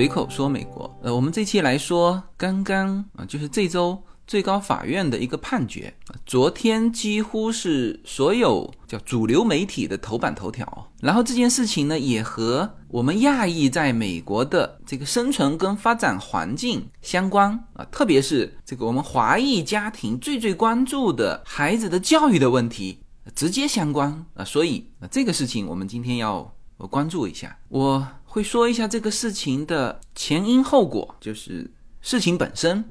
随口说美国。呃，我们这期来说刚刚啊，就是这周最高法院的一个判决。昨天几乎是所有叫主流媒体的头版头条。然后这件事情呢，也和我们亚裔在美国的这个生存跟发展环境相关啊，特别是这个我们华裔家庭最最关注的孩子的教育的问题直接相关啊。所以啊，这个事情我们今天要关注一下。我。会说一下这个事情的前因后果，就是事情本身，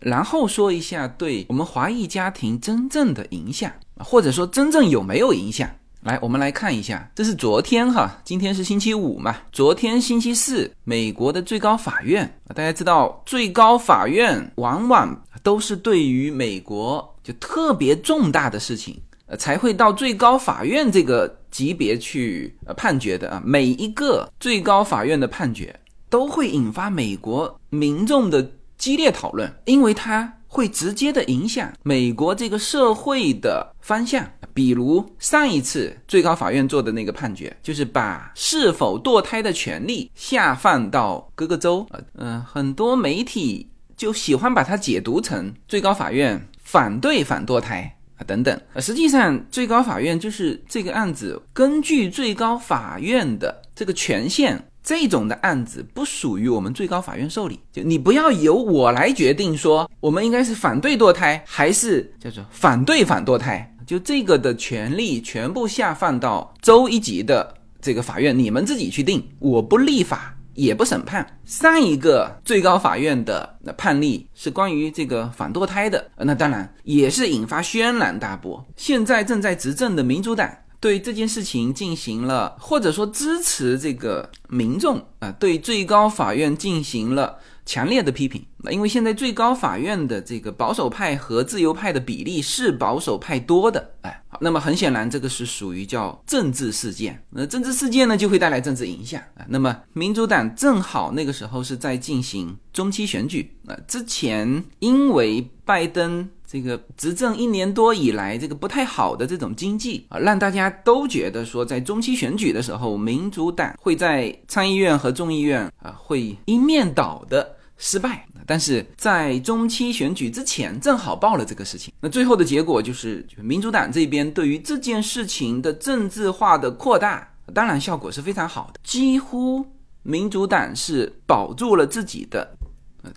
然后说一下对我们华裔家庭真正的影响，或者说真正有没有影响。来，我们来看一下，这是昨天哈，今天是星期五嘛，昨天星期四，美国的最高法院大家知道，最高法院往往都是对于美国就特别重大的事情。才会到最高法院这个级别去呃判决的啊。每一个最高法院的判决都会引发美国民众的激烈讨论，因为它会直接的影响美国这个社会的方向。比如上一次最高法院做的那个判决，就是把是否堕胎的权利下放到各个州。呃，嗯，很多媒体就喜欢把它解读成最高法院反对反堕胎。等等，呃，实际上最高法院就是这个案子，根据最高法院的这个权限，这种的案子不属于我们最高法院受理。就你不要由我来决定说，我们应该是反对堕胎，还是叫做反对反堕胎，就这个的权利全部下放到州一级的这个法院，你们自己去定，我不立法。也不审判。上一个最高法院的判例是关于这个反堕胎的，那当然也是引发轩然大波。现在正在执政的民主党对这件事情进行了，或者说支持这个民众啊，对最高法院进行了。强烈的批评，那因为现在最高法院的这个保守派和自由派的比例是保守派多的，哎，好，那么很显然这个是属于叫政治事件，那政治事件呢就会带来政治影响啊。那么民主党正好那个时候是在进行中期选举，那之前因为拜登这个执政一年多以来这个不太好的这种经济啊，让大家都觉得说在中期选举的时候，民主党会在参议院和众议院啊会一面倒的。失败，但是在中期选举之前正好报了这个事情，那最后的结果就是，民主党这边对于这件事情的政治化的扩大，当然效果是非常好的，几乎民主党是保住了自己的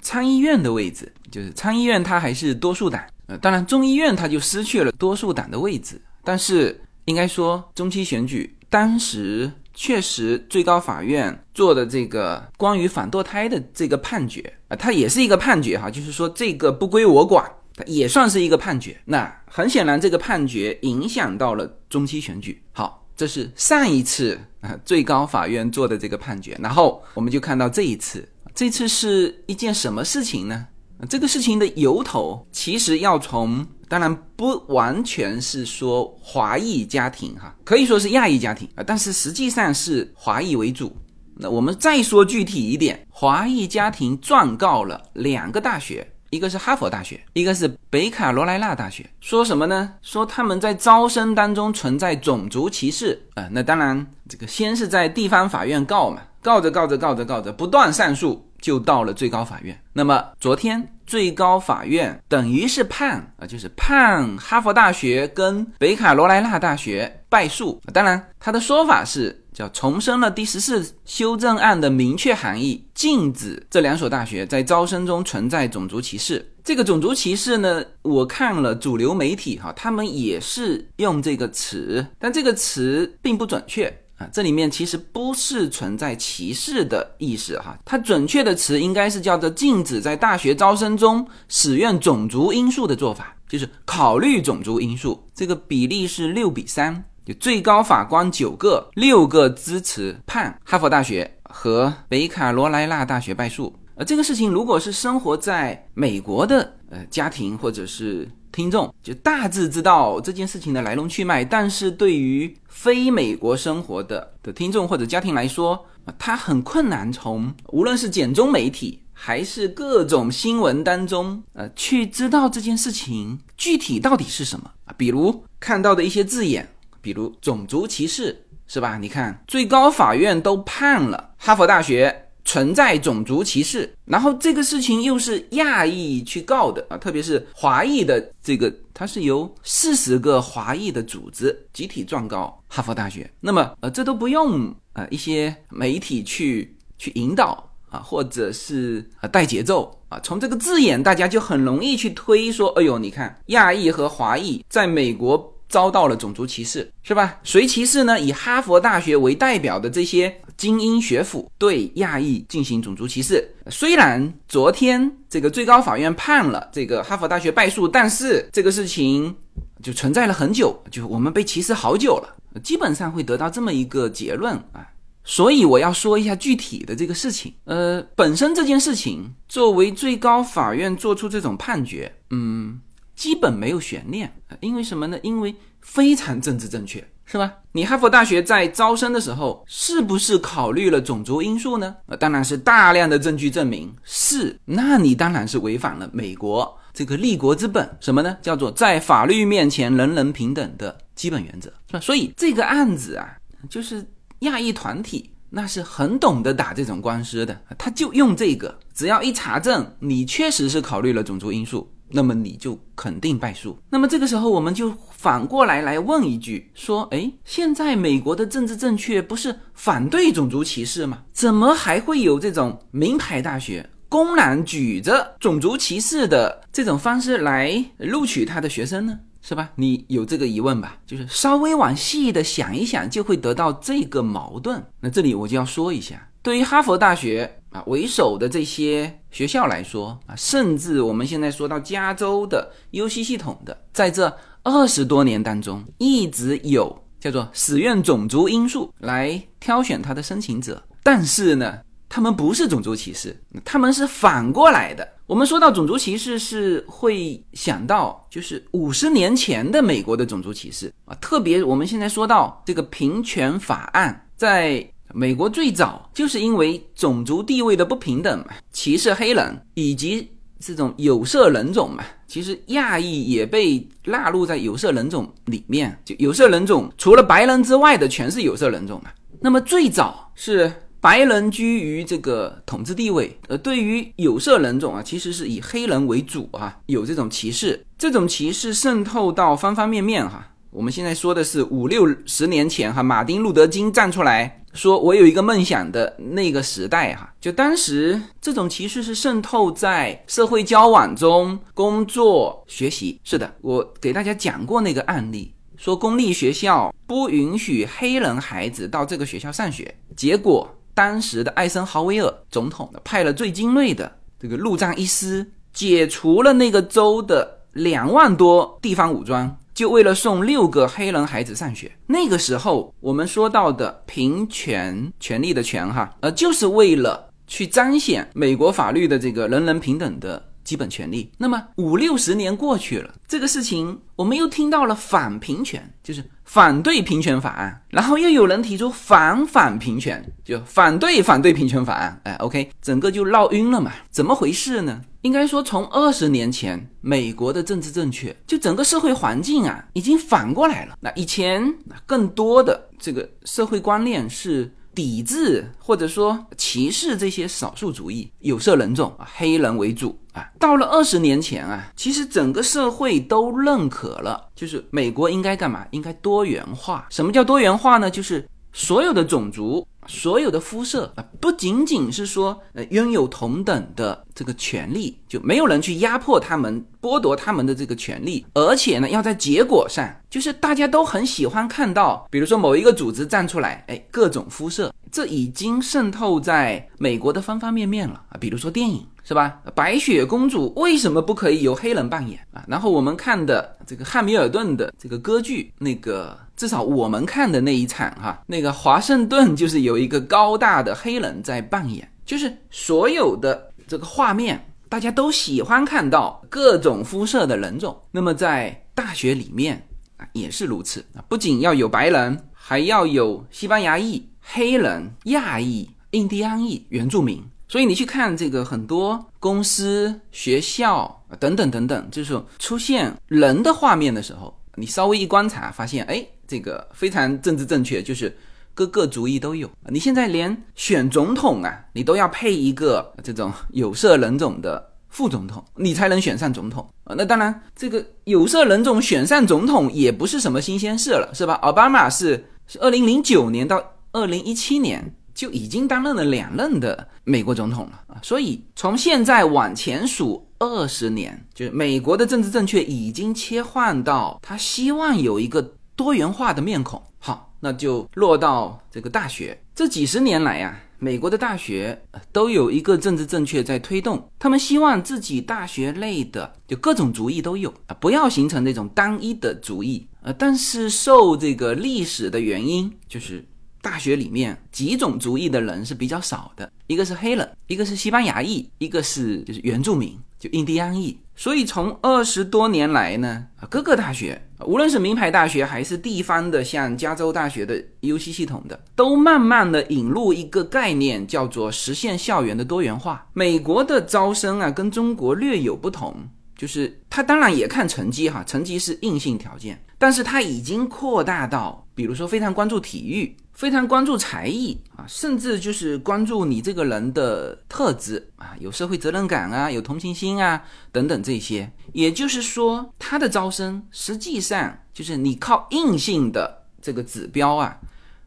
参议院的位置，就是参议院它还是多数党，呃，当然众议院它就失去了多数党的位置，但是应该说中期选举当时。确实，最高法院做的这个关于反堕胎的这个判决啊，它也是一个判决哈，就是说这个不归我管，它也算是一个判决。那很显然，这个判决影响到了中期选举。好，这是上一次啊最高法院做的这个判决，然后我们就看到这一次，这次是一件什么事情呢？这个事情的由头其实要从。当然不完全是说华裔家庭哈，可以说是亚裔家庭啊，但是实际上是华裔为主。那我们再说具体一点，华裔家庭状告了两个大学，一个是哈佛大学，一个是北卡罗来纳大学，说什么呢？说他们在招生当中存在种族歧视啊。那当然，这个先是在地方法院告嘛，告着告着告着告着，不断上诉。就到了最高法院。那么昨天最高法院等于是判啊，就是判哈佛大学跟北卡罗来纳大学败诉。当然，他的说法是叫重申了第十四修正案的明确含义，禁止这两所大学在招生中存在种族歧视。这个种族歧视呢，我看了主流媒体哈，他们也是用这个词，但这个词并不准确。啊，这里面其实不是存在歧视的意思哈，它准确的词应该是叫做禁止在大学招生中使用种族因素的做法，就是考虑种族因素。这个比例是六比三，就最高法官九个，六个支持判哈佛大学和北卡罗来纳大学败诉。呃这个事情如果是生活在美国的呃家庭或者是。听众就大致知道这件事情的来龙去脉，但是对于非美国生活的的听众或者家庭来说，他很困难从无论是简中媒体还是各种新闻当中，呃，去知道这件事情具体到底是什么啊？比如看到的一些字眼，比如种族歧视，是吧？你看最高法院都判了哈佛大学。存在种族歧视，然后这个事情又是亚裔去告的啊，特别是华裔的这个，它是由四十个华裔的组织集体状告哈佛大学。那么呃，这都不用呃一些媒体去去引导啊，或者是呃带节奏啊，从这个字眼大家就很容易去推说，哎呦，你看亚裔和华裔在美国。遭到了种族歧视，是吧？谁歧视呢？以哈佛大学为代表的这些精英学府对亚裔进行种族歧视。虽然昨天这个最高法院判了这个哈佛大学败诉，但是这个事情就存在了很久，就我们被歧视好久了，基本上会得到这么一个结论啊。所以我要说一下具体的这个事情。呃，本身这件事情作为最高法院做出这种判决，嗯。基本没有悬念，因为什么呢？因为非常政治正确，是吧？你哈佛大学在招生的时候是不是考虑了种族因素呢？当然是大量的证据证明是，那你当然是违反了美国这个立国之本，什么呢？叫做在法律面前人人平等的基本原则，是吧？所以这个案子啊，就是亚裔团体那是很懂得打这种官司的，他就用这个，只要一查证你确实是考虑了种族因素。那么你就肯定败诉。那么这个时候，我们就反过来来问一句：说，哎，现在美国的政治正确不是反对种族歧视吗？怎么还会有这种名牌大学公然举着种族歧视的这种方式来录取他的学生呢？是吧？你有这个疑问吧？就是稍微往细的想一想，就会得到这个矛盾。那这里我就要说一下，对于哈佛大学。啊为首的这些学校来说啊，甚至我们现在说到加州的 U C 系统的，在这二十多年当中，一直有叫做使用种族因素来挑选他的申请者，但是呢，他们不是种族歧视，他们是反过来的。我们说到种族歧视，是会想到就是五十年前的美国的种族歧视啊，特别我们现在说到这个平权法案在。美国最早就是因为种族地位的不平等嘛，歧视黑人以及这种有色人种嘛。其实亚裔也被纳入在有色人种里面，就有色人种除了白人之外的全是有色人种嘛。那么最早是白人居于这个统治地位，呃，对于有色人种啊，其实是以黑人为主啊，有这种歧视，这种歧视渗透到方方面面哈。我们现在说的是五六十年前哈，马丁路德金站出来说：“我有一个梦想”的那个时代哈，就当时这种歧视是渗透在社会交往中、工作、学习。是的，我给大家讲过那个案例，说公立学校不允许黑人孩子到这个学校上学，结果当时的艾森豪威尔总统派了最精锐的这个陆战一师，解除了那个州的两万多地方武装。就为了送六个黑人孩子上学，那个时候我们说到的平权权利的权哈，呃，就是为了去彰显美国法律的这个人人平等的基本权利。那么五六十年过去了，这个事情我们又听到了反平权，就是。反对平权法案，然后又有人提出反反平权，就反对反对平权法案，哎，OK，整个就闹晕了嘛？怎么回事呢？应该说，从二十年前美国的政治正确，就整个社会环境啊，已经反过来了。那以前更多的这个社会观念是。抵制或者说歧视这些少数主义、有色人种，黑人为主啊。到了二十年前啊，其实整个社会都认可了，就是美国应该干嘛？应该多元化。什么叫多元化呢？就是所有的种族。所有的肤色啊，不仅仅是说呃拥有同等的这个权利，就没有人去压迫他们、剥夺他们的这个权利，而且呢，要在结果上，就是大家都很喜欢看到，比如说某一个组织站出来，哎，各种肤色，这已经渗透在美国的方方面面了啊，比如说电影。是吧？白雪公主为什么不可以由黑人扮演啊？然后我们看的这个汉密尔顿的这个歌剧，那个至少我们看的那一场哈，那个华盛顿就是有一个高大的黑人在扮演，就是所有的这个画面，大家都喜欢看到各种肤色的人种。那么在大学里面啊也是如此啊，不仅要有白人，还要有西班牙裔、黑人、亚裔、印第安裔、原住民。所以你去看这个很多公司、学校等等等等，就是出现人的画面的时候，你稍微一观察，发现，哎，这个非常政治正确，就是各个族裔都有。你现在连选总统啊，你都要配一个这种有色人种的副总统，你才能选上总统啊。那当然，这个有色人种选上总统也不是什么新鲜事了，是吧？奥巴马是是二零零九年到二零一七年就已经担任了两任的美国总统了啊。所以从现在往前数。二十年，就是美国的政治正确已经切换到他希望有一个多元化的面孔。好，那就落到这个大学。这几十年来呀，美国的大学都有一个政治正确在推动，他们希望自己大学内的就各种主意都有啊，不要形成那种单一的族裔。呃，但是受这个历史的原因，就是大学里面几种族裔的人是比较少的，一个是黑人，一个是西班牙裔，一个是就是原住民。就印第安裔，所以从二十多年来呢，啊，各个大学，无论是名牌大学还是地方的，像加州大学的 U C 系统的，都慢慢的引入一个概念，叫做实现校园的多元化。美国的招生啊，跟中国略有不同，就是他当然也看成绩哈，成绩是硬性条件，但是他已经扩大到，比如说非常关注体育。非常关注才艺啊，甚至就是关注你这个人的特质啊，有社会责任感啊，有同情心啊，等等这些。也就是说，他的招生实际上就是你靠硬性的这个指标啊，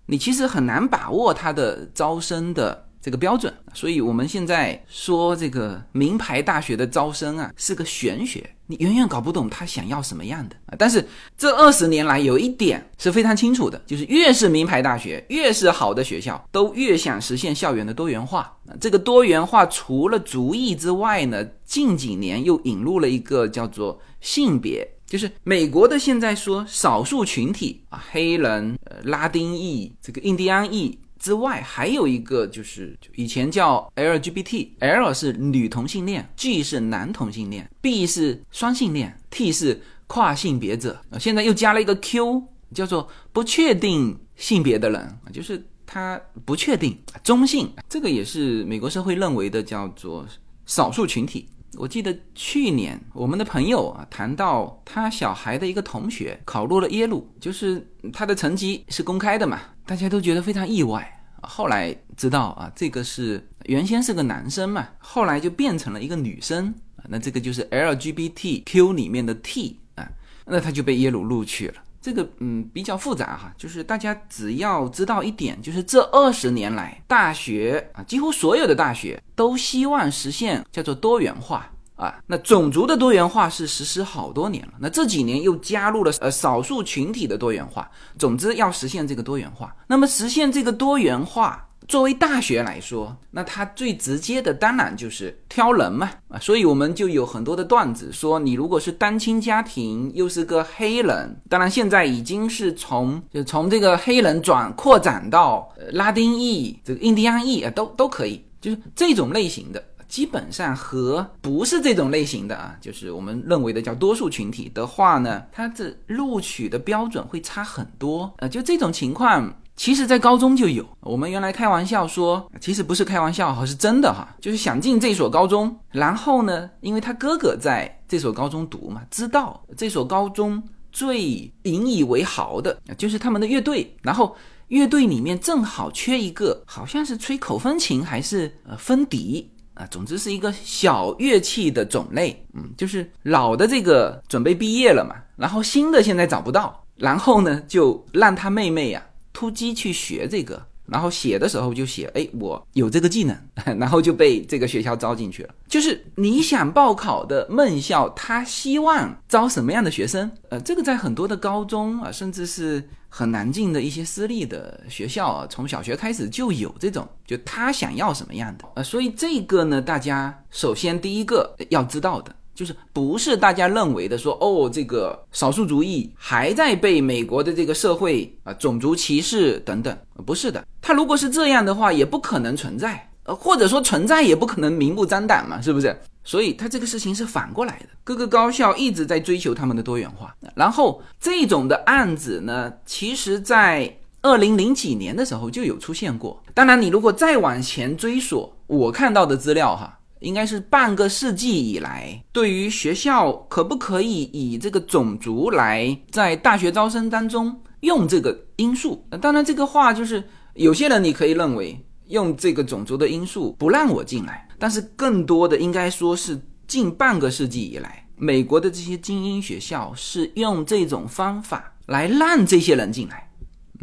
你其实很难把握他的招生的。这个标准，所以我们现在说这个名牌大学的招生啊，是个玄学，你远远搞不懂他想要什么样的啊。但是这二十年来有一点是非常清楚的，就是越是名牌大学，越是好的学校，都越想实现校园的多元化。这个多元化除了族裔之外呢，近几年又引入了一个叫做性别，就是美国的现在说少数群体啊，黑人、呃拉丁裔、这个印第安裔。之外，还有一个就是以前叫 LGBT，L 是女同性恋，G 是男同性恋，B 是双性恋，T 是跨性别者。现在又加了一个 Q，叫做不确定性别的人，就是他不确定中性。这个也是美国社会认为的叫做少数群体。我记得去年我们的朋友啊谈到他小孩的一个同学考入了耶鲁，就是他的成绩是公开的嘛。大家都觉得非常意外，后来知道啊，这个是原先是个男生嘛，后来就变成了一个女生啊，那这个就是 LGBTQ 里面的 T 啊，那他就被耶鲁录取了。这个嗯比较复杂哈，就是大家只要知道一点，就是这二十年来，大学啊，几乎所有的大学都希望实现叫做多元化。啊，那种族的多元化是实施好多年了，那这几年又加入了呃少数群体的多元化。总之要实现这个多元化，那么实现这个多元化，作为大学来说，那它最直接的当然就是挑人嘛啊，所以我们就有很多的段子说，你如果是单亲家庭，又是个黑人，当然现在已经是从就从这个黑人转扩展到拉丁裔、这个印第安裔啊，都都可以，就是这种类型的。基本上和不是这种类型的啊，就是我们认为的叫多数群体的话呢，它的录取的标准会差很多。呃，就这种情况，其实在高中就有。我们原来开玩笑说，其实不是开玩笑哈，是真的哈，就是想进这所高中，然后呢，因为他哥哥在这所高中读嘛，知道这所高中最引以为豪的就是他们的乐队，然后乐队里面正好缺一个，好像是吹口风琴还是呃风笛。啊，总之是一个小乐器的种类，嗯，就是老的这个准备毕业了嘛，然后新的现在找不到，然后呢就让他妹妹呀突击去学这个。然后写的时候就写，哎，我有这个技能，然后就被这个学校招进去了。就是你想报考的梦校，他希望招什么样的学生？呃，这个在很多的高中啊，甚至是很难进的一些私立的学校啊，从小学开始就有这种，就他想要什么样的？呃，所以这个呢，大家首先第一个要知道的。就是不是大家认为的说哦，这个少数族裔还在被美国的这个社会啊种族歧视等等，不是的。他如果是这样的话，也不可能存在，呃，或者说存在也不可能明目张胆嘛，是不是？所以他这个事情是反过来的。各个高校一直在追求他们的多元化，然后这种的案子呢，其实在二零零几年的时候就有出现过。当然，你如果再往前追索，我看到的资料哈。应该是半个世纪以来，对于学校可不可以以这个种族来在大学招生当中用这个因素？当然，这个话就是有些人你可以认为用这个种族的因素不让我进来，但是更多的应该说是近半个世纪以来，美国的这些精英学校是用这种方法来让这些人进来。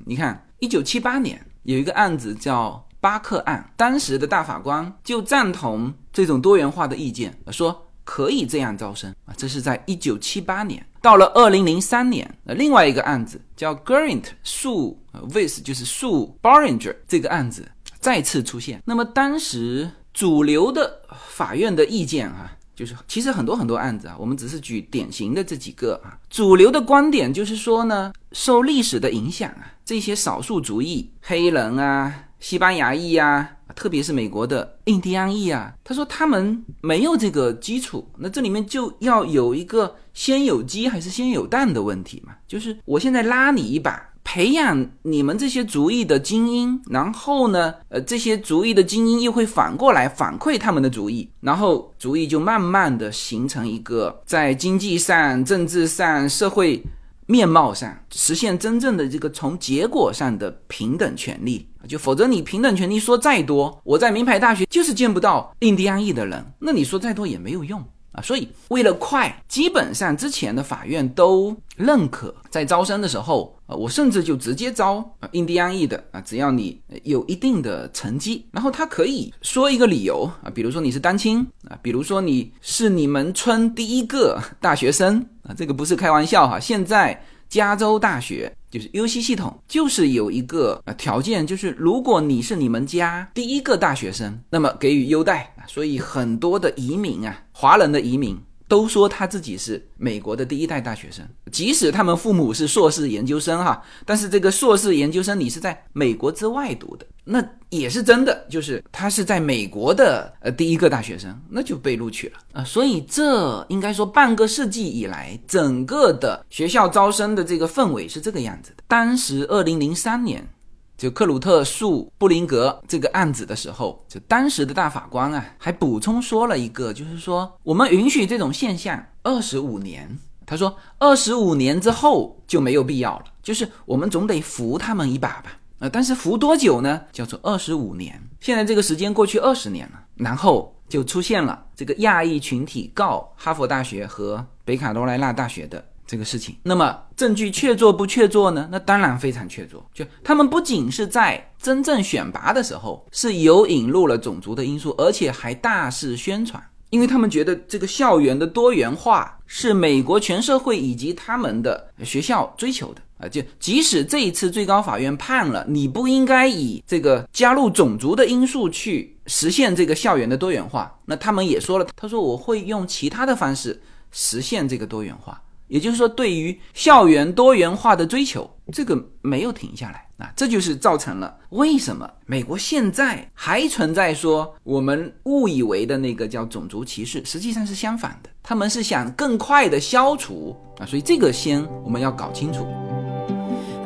你看，一九七八年有一个案子叫巴克案，当时的大法官就赞同这种多元化的意见，说。可以这样招生啊！这是在一九七八年，到了二零零三年，呃，另外一个案子叫 Grant 树 Vis，就是树 Boringer 这个案子再次出现。那么当时主流的法院的意见啊，就是其实很多很多案子啊，我们只是举典型的这几个啊。主流的观点就是说呢，受历史的影响啊，这些少数族裔黑人啊。西班牙裔啊，特别是美国的印第安裔啊，他说他们没有这个基础，那这里面就要有一个先有鸡还是先有蛋的问题嘛？就是我现在拉你一把，培养你们这些族裔的精英，然后呢，呃，这些族裔的精英又会反过来反馈他们的族裔，然后族裔就慢慢的形成一个在经济上、政治上、社会。面貌上实现真正的这个从结果上的平等权利，就否则你平等权利说再多，我在名牌大学就是见不到印第安裔的人，那你说再多也没有用。啊，所以为了快，基本上之前的法院都认可，在招生的时候，啊，我甚至就直接招啊印第安裔的啊，只要你有一定的成绩，然后他可以说一个理由啊，比如说你是单亲啊，比如说你是你们村第一个大学生啊，这个不是开玩笑哈，现在。加州大学就是 U C 系统，就是有一个呃条件，就是如果你是你们家第一个大学生，那么给予优待。所以很多的移民啊，华人的移民都说他自己是美国的第一代大学生，即使他们父母是硕士研究生哈，但是这个硕士研究生你是在美国之外读的。那也是真的，就是他是在美国的呃第一个大学生，那就被录取了啊。所以这应该说半个世纪以来，整个的学校招生的这个氛围是这个样子的。当时二零零三年，就克鲁特诉布林格这个案子的时候，就当时的大法官啊，还补充说了一个，就是说我们允许这种现象二十五年。他说二十五年之后就没有必要了，就是我们总得扶他们一把吧。呃，但是扶多久呢？叫做二十五年。现在这个时间过去二十年了，然后就出现了这个亚裔群体告哈佛大学和北卡罗来纳大学的这个事情。那么证据确凿不确凿呢？那当然非常确凿。就他们不仅是在真正选拔的时候是有引入了种族的因素，而且还大肆宣传，因为他们觉得这个校园的多元化是美国全社会以及他们的学校追求的。啊，就即使这一次最高法院判了，你不应该以这个加入种族的因素去实现这个校园的多元化，那他们也说了，他说我会用其他的方式实现这个多元化，也就是说，对于校园多元化的追求，这个没有停下来啊，这就是造成了为什么美国现在还存在说我们误以为的那个叫种族歧视，实际上是相反的，他们是想更快的消除啊，所以这个先我们要搞清楚。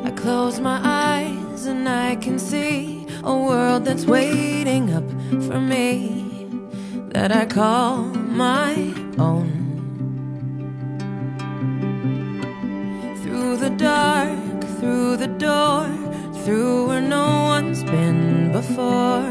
I close my eyes and I can see a world that's waiting up for me that I call my own. Through the dark, through the door, through where no one's been before,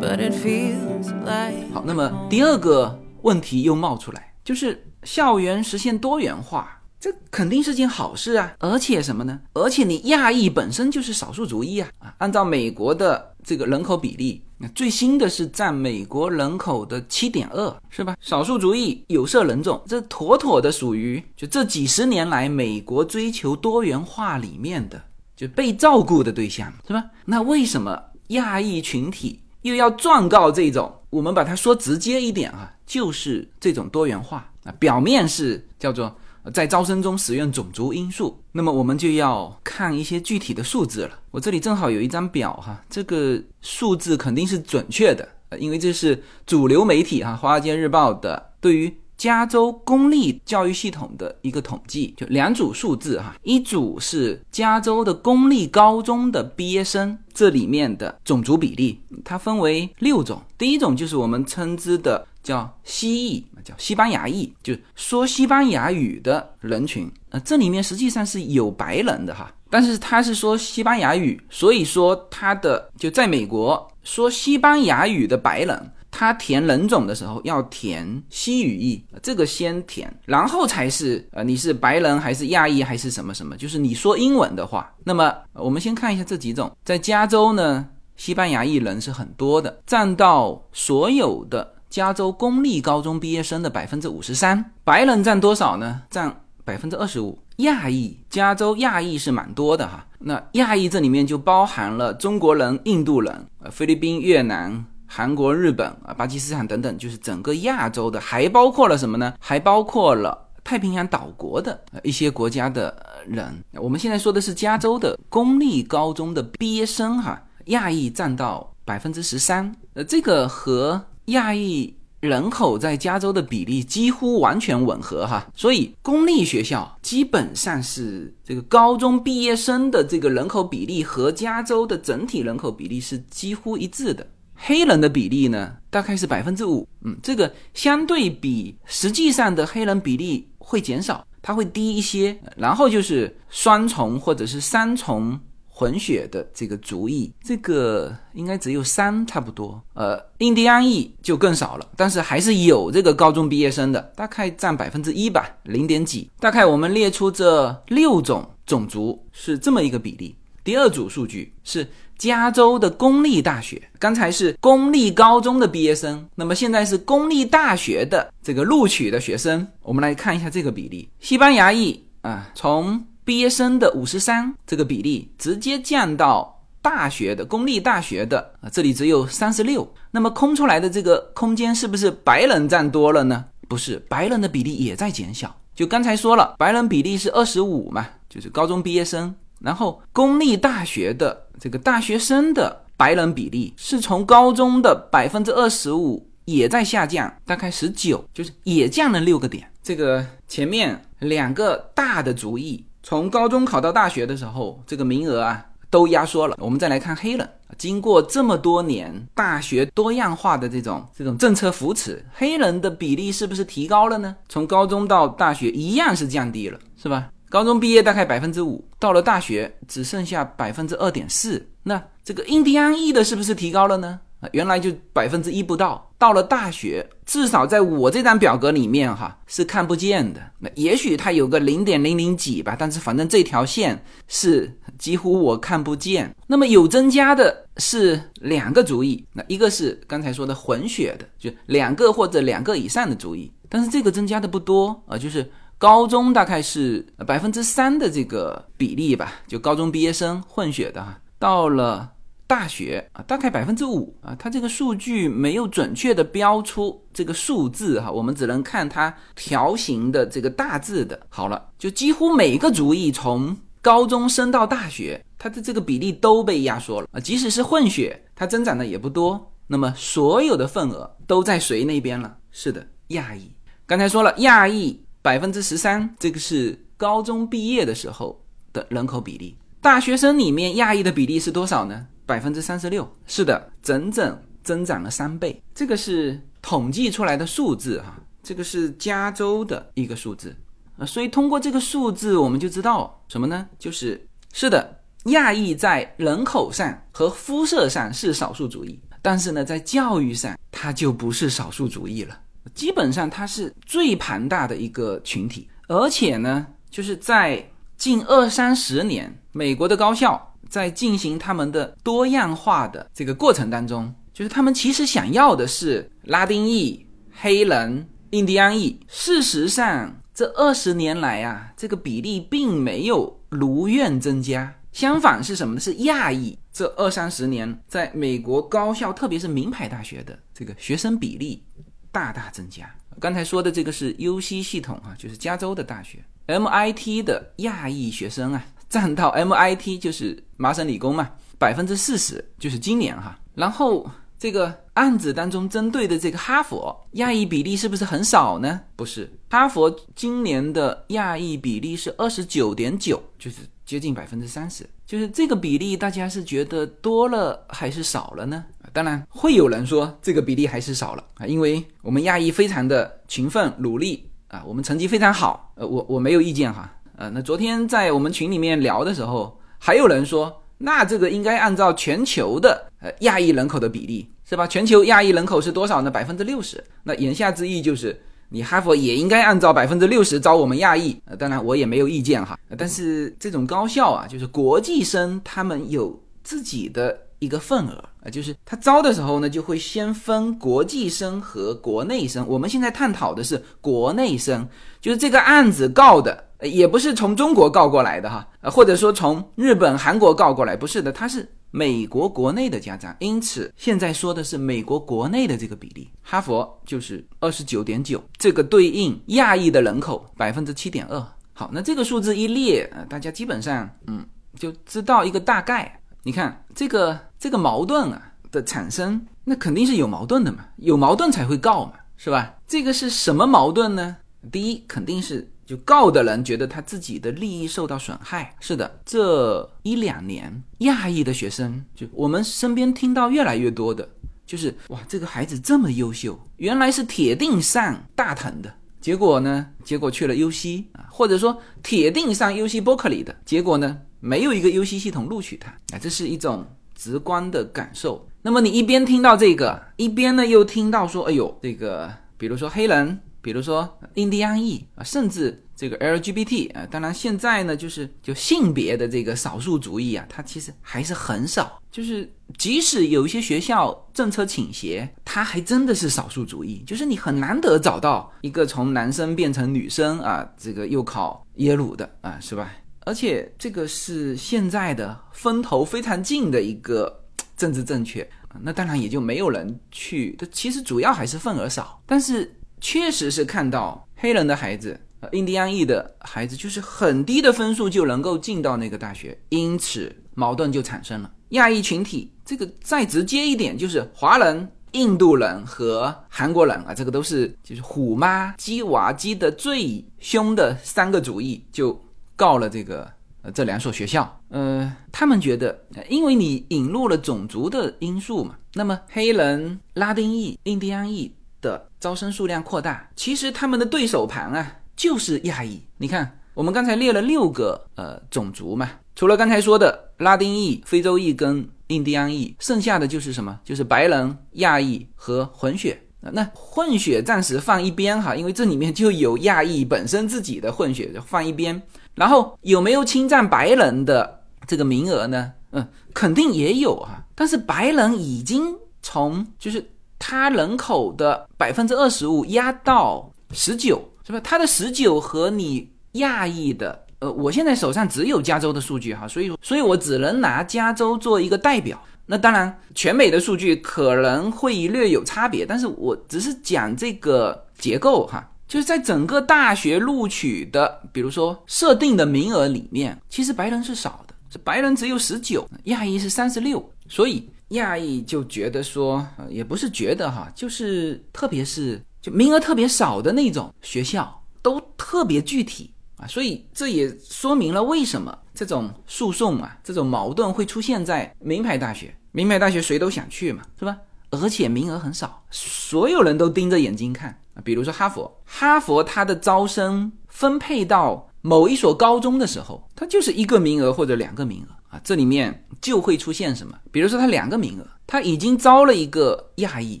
but it feels like. 好，那么第二个问题又冒出来，就是校园实现多元化。这肯定是件好事啊！而且什么呢？而且你亚裔本身就是少数族裔啊！啊，按照美国的这个人口比例，那最新的是占美国人口的七点二，是吧？少数族裔有色人种，这妥妥的属于就这几十年来美国追求多元化里面的就被照顾的对象，是吧？那为什么亚裔群体又要状告这种？我们把它说直接一点啊，就是这种多元化啊，表面是叫做。在招生中使用种族因素，那么我们就要看一些具体的数字了。我这里正好有一张表哈，这个数字肯定是准确的，因为这是主流媒体哈《华尔街日报》的对于加州公立教育系统的一个统计，就两组数字哈，一组是加州的公立高中的毕业生这里面的种族比例，它分为六种，第一种就是我们称之的。叫西裔，叫西班牙裔，就说西班牙语的人群。呃，这里面实际上是有白人的哈，但是他是说西班牙语，所以说他的就在美国说西班牙语的白人，他填人种的时候要填西语裔，这个先填，然后才是呃你是白人还是亚裔还是什么什么，就是你说英文的话，那么我们先看一下这几种，在加州呢，西班牙裔人是很多的，占到所有的加州公立高中毕业生的百分之五十三，白人占多少呢？占百分之二十五。亚裔，加州亚裔是蛮多的哈。那亚裔这里面就包含了中国人、印度人、呃菲律宾、越南、韩国、日本啊、巴基斯坦等等，就是整个亚洲的，还包括了什么呢？还包括了太平洋岛国的一些国家的人。我们现在说的是加州的公立高中的毕业生哈，亚裔占到百分之十三。呃，这个和亚裔。人口在加州的比例几乎完全吻合哈，所以公立学校基本上是这个高中毕业生的这个人口比例和加州的整体人口比例是几乎一致的。黑人的比例呢，大概是百分之五，嗯，这个相对比实际上的黑人比例会减少，它会低一些。然后就是双重或者是三重。混血的这个族裔，这个应该只有三差不多。呃，印第安裔就更少了，但是还是有这个高中毕业生的，大概占百分之一吧，零点几。大概我们列出这六种种族是这么一个比例。第二组数据是加州的公立大学，刚才是公立高中的毕业生，那么现在是公立大学的这个录取的学生。我们来看一下这个比例，西班牙裔啊，从。毕业生的五十三这个比例直接降到大学的公立大学的啊，这里只有三十六。那么空出来的这个空间是不是白人占多了呢？不是，白人的比例也在减小。就刚才说了，白人比例是二十五嘛，就是高中毕业生。然后公立大学的这个大学生的白人比例是从高中的百分之二十五也在下降，大概十九，就是也降了六个点。这个前面两个大的主意。从高中考到大学的时候，这个名额啊都压缩了。我们再来看黑人，经过这么多年大学多样化的这种这种政策扶持，黑人的比例是不是提高了呢？从高中到大学一样是降低了，是吧？高中毕业大概百分之五，到了大学只剩下百分之二点四。那这个印第安裔的是不是提高了呢？啊，原来就百分之一不到。到了大学，至少在我这张表格里面哈是看不见的。那也许它有个零点零零几吧，但是反正这条线是几乎我看不见。那么有增加的是两个族裔，那一个是刚才说的混血的，就两个或者两个以上的族裔，但是这个增加的不多啊，就是高中大概是百分之三的这个比例吧，就高中毕业生混血的哈，到了。大学啊，大概百分之五啊，它这个数据没有准确的标出这个数字哈，我们只能看它条形的这个大致的。好了，就几乎每个族裔从高中升到大学，它的这个比例都被压缩了啊，即使是混血，它增长的也不多。那么所有的份额都在谁那边了？是的，亚裔。刚才说了，亚裔百分之十三，这个是高中毕业的时候的人口比例。大学生里面亚裔的比例是多少呢？百分之三十六，是的，整整增长了三倍。这个是统计出来的数字哈，这个是加州的一个数字啊。所以通过这个数字，我们就知道什么呢？就是是的，亚裔在人口上和肤色上是少数主义，但是呢，在教育上它就不是少数主义了。基本上它是最庞大的一个群体，而且呢，就是在近二三十年，美国的高校。在进行他们的多样化的这个过程当中，就是他们其实想要的是拉丁裔、黑人、印第安裔。事实上，这二十年来啊，这个比例并没有如愿增加，相反是什么呢？是亚裔。这二三十年，在美国高校，特别是名牌大学的这个学生比例大大增加。刚才说的这个是 U C 系统啊，就是加州的大学，M I T 的亚裔学生啊。占到 MIT 就是麻省理工嘛，百分之四十就是今年哈。然后这个案子当中针对的这个哈佛亚裔比例是不是很少呢？不是，哈佛今年的亚裔比例是二十九点九，就是接近百分之三十。就是这个比例，大家是觉得多了还是少了呢？当然会有人说这个比例还是少了啊，因为我们亚裔非常的勤奋努力啊，我们成绩非常好，呃，我我没有意见哈。呃，那昨天在我们群里面聊的时候，还有人说，那这个应该按照全球的呃亚裔人口的比例，是吧？全球亚裔人口是多少呢？百分之六十。那言下之意就是，你哈佛也应该按照百分之六十招我们亚裔。呃，当然我也没有意见哈。但是这种高校啊，就是国际生，他们有自己的。一个份额啊，就是他招的时候呢，就会先分国际生和国内生。我们现在探讨的是国内生，就是这个案子告的也不是从中国告过来的哈，呃，或者说从日本、韩国告过来，不是的，他是美国国内的家长。因此，现在说的是美国国内的这个比例，哈佛就是二十九点九，这个对应亚裔的人口百分之七点二。好，那这个数字一列，呃，大家基本上嗯就知道一个大概。你看这个这个矛盾啊的产生，那肯定是有矛盾的嘛，有矛盾才会告嘛，是吧？这个是什么矛盾呢？第一，肯定是就告的人觉得他自己的利益受到损害。是的，这一两年亚裔的学生，就我们身边听到越来越多的，就是哇，这个孩子这么优秀，原来是铁定上大藤的，结果呢，结果去了 U C 啊，或者说铁定上 U C 伯克利的，结果呢？没有一个 U C 系统录取他啊，这是一种直观的感受。那么你一边听到这个，一边呢又听到说，哎呦，这个比如说黑人，比如说印第安裔啊，甚至这个 L G B T 啊，当然现在呢就是就性别的这个少数族裔啊，它其实还是很少。就是即使有一些学校政策倾斜，它还真的是少数族裔。就是你很难得找到一个从男生变成女生啊，这个又考耶鲁的啊，是吧？而且这个是现在的风头非常劲的一个政治正确，那当然也就没有人去。它其实主要还是份额少，但是确实是看到黑人的孩子、呃印第安裔的孩子，就是很低的分数就能够进到那个大学，因此矛盾就产生了。亚裔群体这个再直接一点，就是华人、印度人和韩国人啊，这个都是就是虎妈鸡娃鸡的最凶的三个主义就。告了这个呃这两所学校，呃，他们觉得，因为你引入了种族的因素嘛，那么黑人、拉丁裔、印第安裔的招生数量扩大，其实他们的对手盘啊就是亚裔。你看，我们刚才列了六个呃种族嘛，除了刚才说的拉丁裔、非洲裔跟印第安裔，剩下的就是什么？就是白人、亚裔和混血。那混血暂时放一边哈，因为这里面就有亚裔本身自己的混血，就放一边。然后有没有侵占白人的这个名额呢？嗯，肯定也有啊。但是白人已经从就是他人口的百分之二十五压到十九，是吧？他的十九和你亚裔的，呃，我现在手上只有加州的数据哈，所以所以我只能拿加州做一个代表。那当然，全美的数据可能会略有差别，但是我只是讲这个结构哈。就是在整个大学录取的，比如说设定的名额里面，其实白人是少的，是白人只有十九，亚裔是三十六，所以亚裔就觉得说，也不是觉得哈，就是特别是就名额特别少的那种学校都特别具体啊，所以这也说明了为什么这种诉讼啊，这种矛盾会出现在名牌大学，名牌大学谁都想去嘛，是吧？而且名额很少，所有人都盯着眼睛看。比如说哈佛，哈佛它的招生分配到某一所高中的时候，它就是一个名额或者两个名额这里面就会出现什么？比如说他两个名额，他已经招了一个亚裔，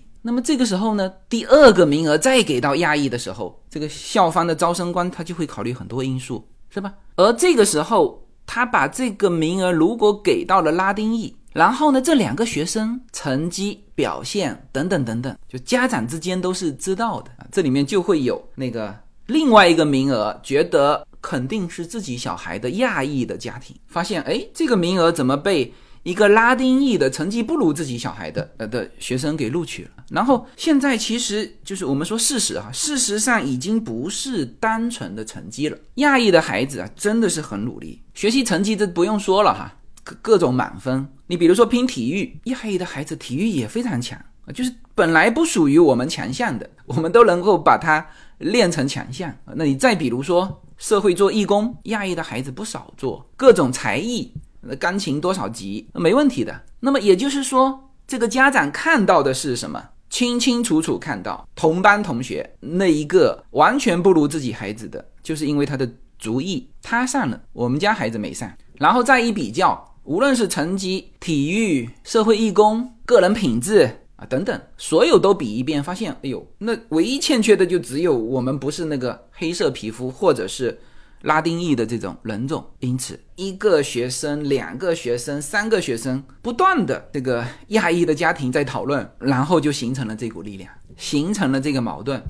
那么这个时候呢，第二个名额再给到亚裔的时候，这个校方的招生官他就会考虑很多因素，是吧？而这个时候他把这个名额如果给到了拉丁裔。然后呢，这两个学生成绩表现等等等等，就家长之间都是知道的啊。这里面就会有那个另外一个名额，觉得肯定是自己小孩的亚裔的家庭，发现哎，这个名额怎么被一个拉丁裔的成绩不如自己小孩的呃的学生给录取了？然后现在其实就是我们说事实哈，事实上已经不是单纯的成绩了。亚裔的孩子啊，真的是很努力，学习成绩这不用说了哈。各各种满分，你比如说拼体育，亚裔的孩子体育也非常强，就是本来不属于我们强项的，我们都能够把它练成强项。那你再比如说社会做义工，亚裔的孩子不少做，各种才艺，钢琴多少级没问题的。那么也就是说，这个家长看到的是什么？清清楚楚看到同班同学那一个完全不如自己孩子的，就是因为他的族裔。他上了，我们家孩子没上，然后再一比较，无论是成绩、体育、社会义工、个人品质啊等等，所有都比一遍，发现，哎呦，那唯一欠缺的就只有我们不是那个黑色皮肤，或者是。拉丁裔的这种人种，因此一个学生、两个学生、三个学生不断的这个亚裔的家庭在讨论，然后就形成了这股力量，形成了这个矛盾，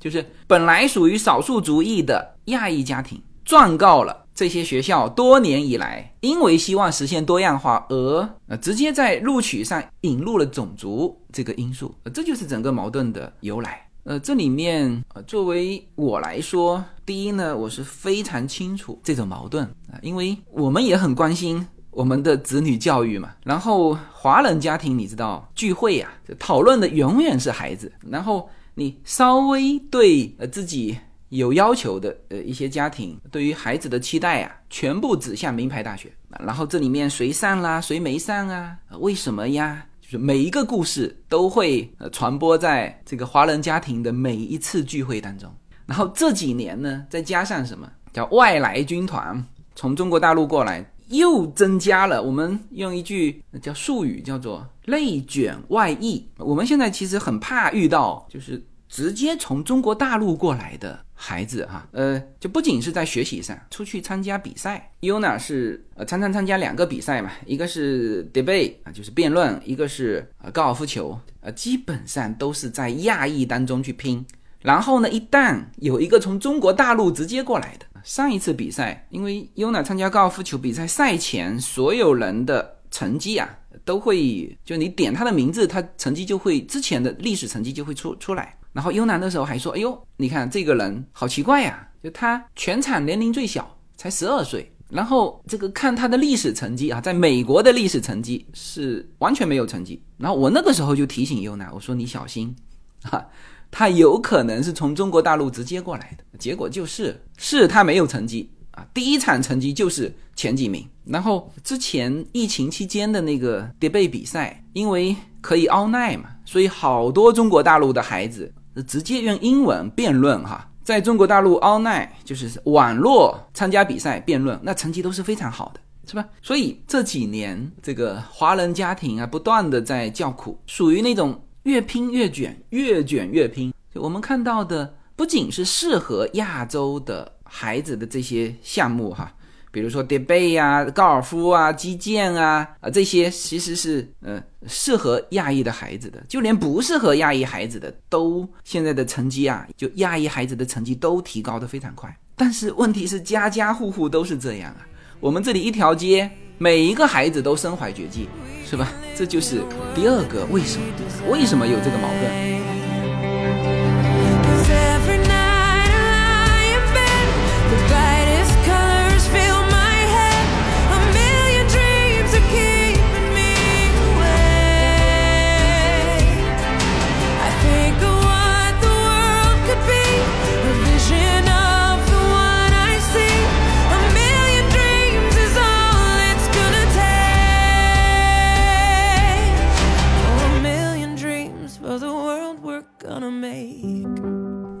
就是本来属于少数族裔的亚裔家庭，状告了这些学校多年以来因为希望实现多样化而呃直接在录取上引入了种族这个因素，这就是整个矛盾的由来。呃，这里面呃，作为我来说，第一呢，我是非常清楚这种矛盾啊，因为我们也很关心我们的子女教育嘛。然后华人家庭，你知道聚会呀，讨论的永远是孩子。然后你稍微对呃自己有要求的呃一些家庭，对于孩子的期待啊，全部指向名牌大学。然后这里面谁上啦，谁没上啊？为什么呀？就是每一个故事都会呃传播在这个华人家庭的每一次聚会当中，然后这几年呢，再加上什么叫外来军团从中国大陆过来，又增加了。我们用一句叫术语叫做“内卷外溢”。我们现在其实很怕遇到就是直接从中国大陆过来的。孩子哈，呃，就不仅是在学习上，出去参加比赛，Yuna 是呃常常参加两个比赛嘛，一个是 debate 啊，就是辩论，一个是呃高尔夫球，呃，基本上都是在亚裔当中去拼。然后呢，一旦有一个从中国大陆直接过来的，上一次比赛，因为 Yuna 参加高尔夫球比赛赛前，所有人的成绩啊，都会就你点他的名字，他成绩就会之前的历史成绩就会出出来。然后优男的时候还说：“哎呦，你看这个人好奇怪呀，就他全场年龄最小，才十二岁。然后这个看他的历史成绩啊，在美国的历史成绩是完全没有成绩。然后我那个时候就提醒优男，我说你小心，哈，他有可能是从中国大陆直接过来的。结果就是是他没有成绩啊，第一场成绩就是前几名。然后之前疫情期间的那个叠背比赛，因为可以 online 嘛，所以好多中国大陆的孩子。”直接用英文辩论哈，在中国大陆 online 就是网络参加比赛辩论，那成绩都是非常好的，是吧？所以这几年这个华人家庭啊，不断的在叫苦，属于那种越拼越卷，越卷越拼。我们看到的不仅是适合亚洲的孩子的这些项目哈。比如说 debate 呀、高尔夫啊、击剑啊啊这些，其实是呃适合亚裔的孩子的，就连不适合亚裔孩子的，都现在的成绩啊，就亚裔孩子的成绩都提高的非常快。但是问题是家家户户都是这样啊，我们这里一条街每一个孩子都身怀绝技，是吧？这就是第二个为什么？为什么有这个矛盾？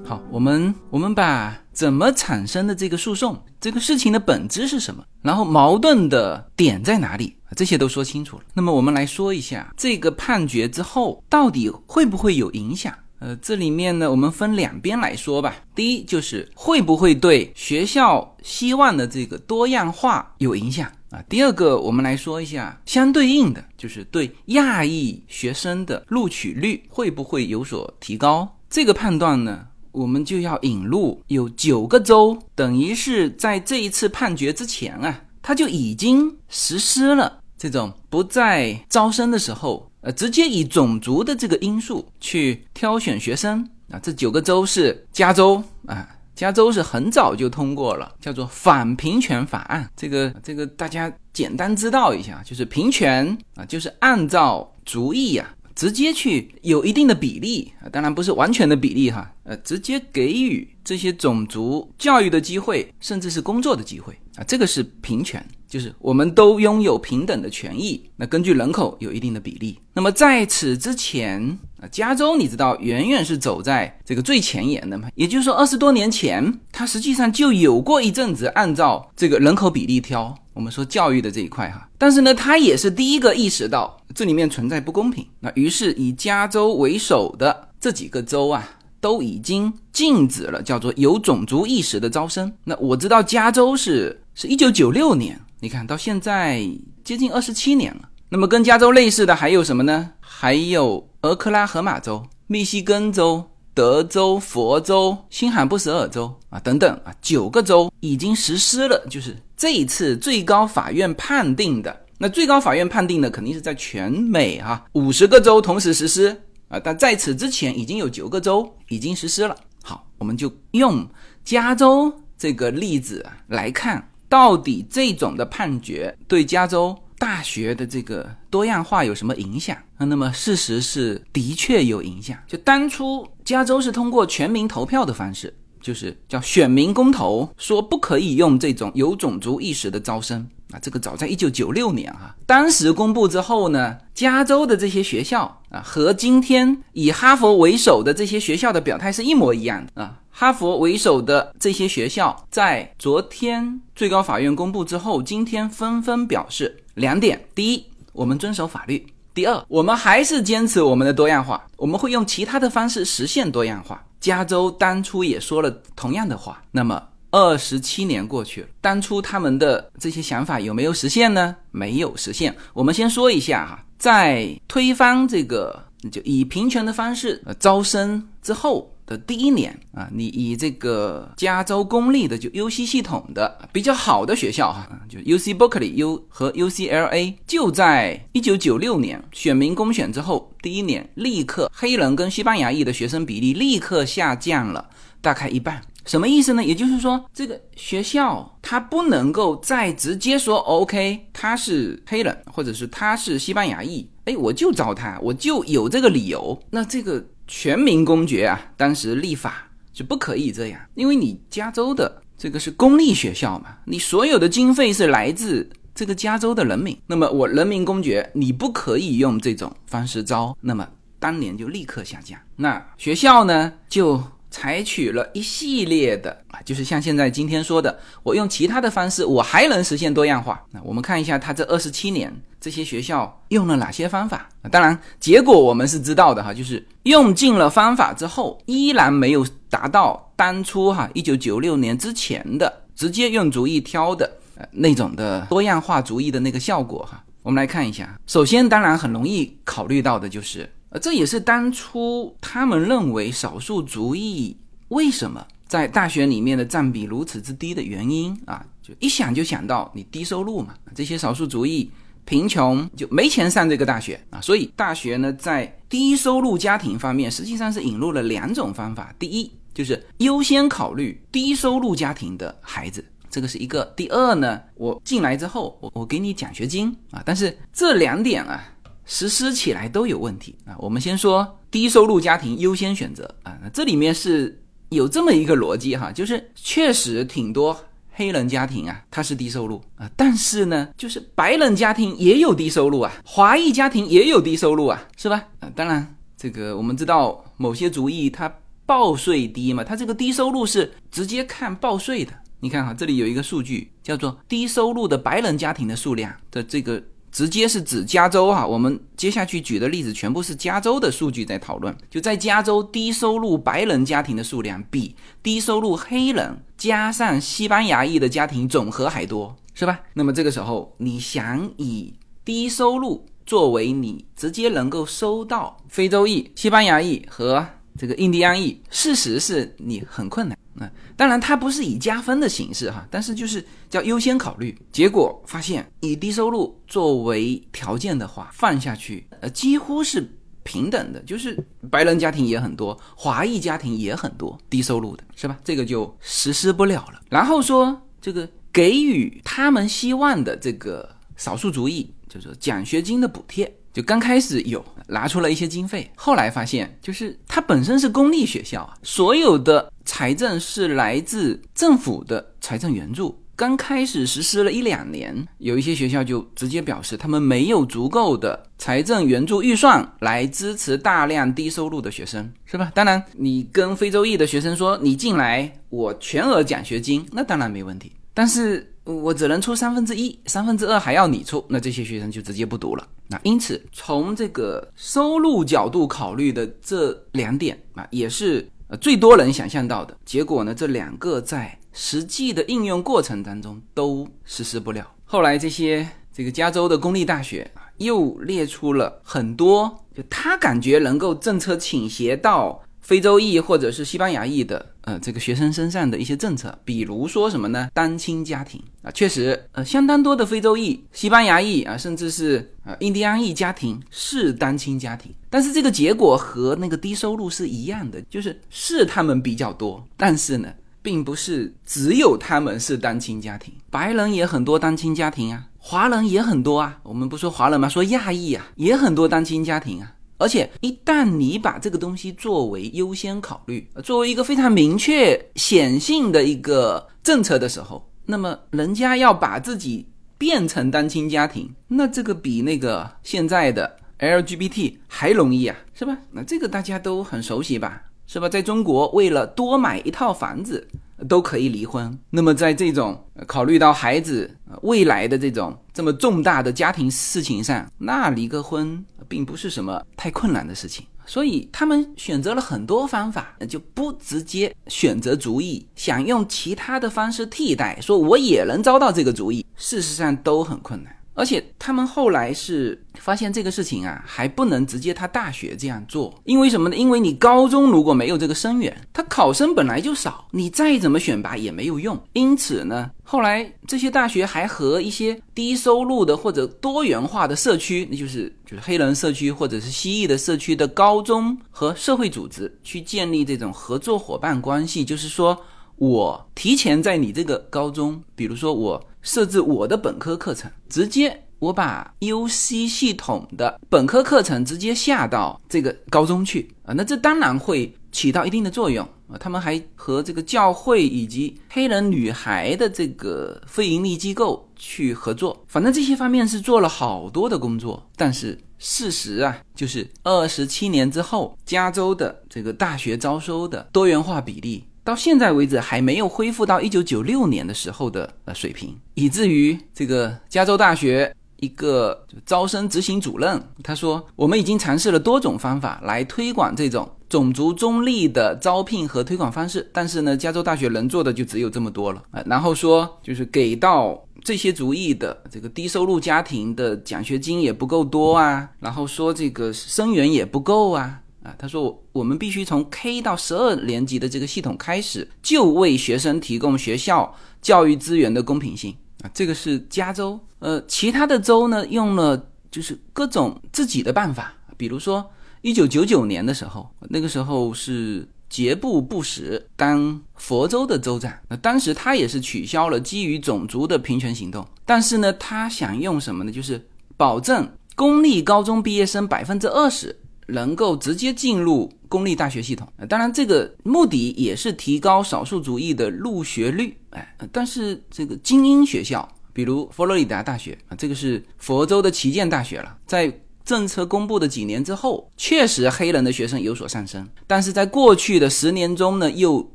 好，我们我们把怎么产生的这个诉讼，这个事情的本质是什么，然后矛盾的点在哪里，这些都说清楚了。那么我们来说一下这个判决之后到底会不会有影响？呃，这里面呢，我们分两边来说吧。第一就是会不会对学校希望的这个多样化有影响啊？第二个，我们来说一下相对应的，就是对亚裔学生的录取率会不会有所提高？这个判断呢，我们就要引入有九个州，等于是在这一次判决之前啊，他就已经实施了这种不在招生的时候。呃，直接以种族的这个因素去挑选学生啊，这九个州是加州啊，加州是很早就通过了，叫做反平权法案。这个这个大家简单知道一下，就是平权啊，就是按照族裔呀直接去有一定的比例啊，当然不是完全的比例哈，呃，直接给予这些种族教育的机会，甚至是工作的机会啊，这个是平权。就是我们都拥有平等的权益。那根据人口有一定的比例。那么在此之前啊，加州你知道远远是走在这个最前沿的嘛？也就是说，二十多年前，它实际上就有过一阵子按照这个人口比例挑。我们说教育的这一块哈，但是呢，它也是第一个意识到这里面存在不公平。那于是以加州为首的这几个州啊。都已经禁止了，叫做有种族意识的招生。那我知道加州是是一九九六年，你看到现在接近二十七年了。那么跟加州类似的还有什么呢？还有俄克拉荷马州、密西根州、德州、佛州、新罕布什尔州啊等等啊，九个州已经实施了，就是这一次最高法院判定的。那最高法院判定的肯定是在全美哈五十个州同时实施。啊，但在此之前已经有九个州已经实施了。好，我们就用加州这个例子来看，到底这种的判决对加州大学的这个多样化有什么影响？那么事实是的确有影响。就当初加州是通过全民投票的方式，就是叫选民公投，说不可以用这种有种族意识的招生。啊，这个早在一九九六年哈，当时公布之后呢，加州的这些学校啊，和今天以哈佛为首的这些学校的表态是一模一样的啊。哈佛为首的这些学校在昨天最高法院公布之后，今天纷纷表示两点：第一，我们遵守法律；第二，我们还是坚持我们的多样化，我们会用其他的方式实现多样化。加州当初也说了同样的话，那么。二十七年过去了，当初他们的这些想法有没有实现呢？没有实现。我们先说一下哈，在推翻这个就以平权的方式招生之后的第一年啊，你以这个加州公立的就 U C 系统的比较好的学校哈，就 U C Berkeley U 和 U C L A，就在一九九六年选民公选之后第一年，立刻黑人跟西班牙裔的学生比例立刻下降了大概一半。什么意思呢？也就是说，这个学校它不能够再直接说 OK，他是黑人，或者是他是西班牙裔，哎，我就招他，我就有这个理由。那这个全民公决啊，当时立法就不可以这样，因为你加州的这个是公立学校嘛，你所有的经费是来自这个加州的人民，那么我人民公决，你不可以用这种方式招，那么当年就立刻下架。那学校呢就。采取了一系列的啊，就是像现在今天说的，我用其他的方式，我还能实现多样化。那我们看一下，他这二十七年这些学校用了哪些方法？当然，结果我们是知道的哈，就是用尽了方法之后，依然没有达到当初哈一九九六年之前的直接用主意挑的呃那种的多样化主义的那个效果哈。我们来看一下，首先，当然很容易考虑到的就是。呃，这也是当初他们认为少数族裔为什么在大学里面的占比如此之低的原因啊！就一想就想到你低收入嘛，这些少数族裔贫穷就没钱上这个大学啊，所以大学呢在低收入家庭方面实际上是引入了两种方法，第一就是优先考虑低收入家庭的孩子，这个是一个；第二呢，我进来之后我我给你奖学金啊，但是这两点啊。实施起来都有问题啊！我们先说低收入家庭优先选择啊，那这里面是有这么一个逻辑哈，就是确实挺多黑人家庭啊，他是低收入啊，但是呢，就是白人家庭也有低收入啊，华裔家庭也有低收入啊，是吧？啊，当然这个我们知道某些族裔他报税低嘛，他这个低收入是直接看报税的。你看哈，这里有一个数据叫做低收入的白人家庭的数量的这个。直接是指加州哈，我们接下去举的例子全部是加州的数据在讨论。就在加州，低收入白人家庭的数量比低收入黑人加上西班牙裔的家庭总和还多，是吧？那么这个时候，你想以低收入作为你直接能够收到非洲裔、西班牙裔和这个印第安裔，事实是你很困难。那当然，它不是以加分的形式哈，但是就是叫优先考虑。结果发现，以低收入作为条件的话，放下去，呃，几乎是平等的，就是白人家庭也很多，华裔家庭也很多，低收入的是吧？这个就实施不了了。然后说这个给予他们希望的这个少数族裔，就是奖学金的补贴，就刚开始有拿出了一些经费，后来发现就是它本身是公立学校啊，所有的财政是来自政府的财政援助。刚开始实施了一两年，有一些学校就直接表示他们没有足够的财政援助预算来支持大量低收入的学生，是吧？当然，你跟非洲裔的学生说你进来，我全额奖学金，那当然没问题。但是我只能出三分之一，三分之二还要你出，那这些学生就直接不读了。那因此，从这个收入角度考虑的这两点啊，也是呃最多人想象到的结果呢。这两个在实际的应用过程当中都实施不了。后来这些这个加州的公立大学，又列出了很多，就他感觉能够政策倾斜到。非洲裔或者是西班牙裔的呃这个学生身上的一些政策，比如说什么呢？单亲家庭啊，确实呃相当多的非洲裔、西班牙裔啊，甚至是呃印第安裔家庭是单亲家庭，但是这个结果和那个低收入是一样的，就是是他们比较多，但是呢，并不是只有他们是单亲家庭，白人也很多单亲家庭啊，华人也很多啊，我们不说华人嘛？说亚裔啊，也很多单亲家庭啊。而且一旦你把这个东西作为优先考虑，作为一个非常明确显性的一个政策的时候，那么人家要把自己变成单亲家庭，那这个比那个现在的 LGBT 还容易啊，是吧？那这个大家都很熟悉吧，是吧？在中国，为了多买一套房子。都可以离婚。那么，在这种考虑到孩子未来的这种这么重大的家庭事情上，那离个婚并不是什么太困难的事情。所以，他们选择了很多方法，就不直接选择主意，想用其他的方式替代，说我也能招到这个主意，事实上都很困难。而且他们后来是发现这个事情啊，还不能直接他大学这样做，因为什么呢？因为你高中如果没有这个生源，他考生本来就少，你再怎么选拔也没有用。因此呢，后来这些大学还和一些低收入的或者多元化的社区，那就是就是黑人社区或者是西裔的社区的高中和社会组织去建立这种合作伙伴关系，就是说我提前在你这个高中，比如说我。设置我的本科课程，直接我把 U C 系统的本科课程直接下到这个高中去啊，那这当然会起到一定的作用啊。他们还和这个教会以及黑人女孩的这个非盈利机构去合作，反正这些方面是做了好多的工作。但是事实啊，就是二十七年之后，加州的这个大学招收的多元化比例。到现在为止还没有恢复到一九九六年的时候的呃水平，以至于这个加州大学一个招生执行主任他说：“我们已经尝试了多种方法来推广这种种族中立的招聘和推广方式，但是呢，加州大学能做的就只有这么多了啊。”然后说，就是给到这些族裔的这个低收入家庭的奖学金也不够多啊，然后说这个生源也不够啊。啊，他说我们必须从 K 到十二年级的这个系统开始，就为学生提供学校教育资源的公平性啊。这个是加州，呃，其他的州呢用了就是各种自己的办法，比如说一九九九年的时候，那个时候是杰布·布什当佛州的州长，那当时他也是取消了基于种族的平权行动，但是呢，他想用什么呢？就是保证公立高中毕业生百分之二十。能够直接进入公立大学系统，当然这个目的也是提高少数族裔的入学率，哎，但是这个精英学校，比如佛罗里达大学啊，这个是佛州的旗舰大学了，在政策公布的几年之后，确实黑人的学生有所上升，但是在过去的十年中呢，又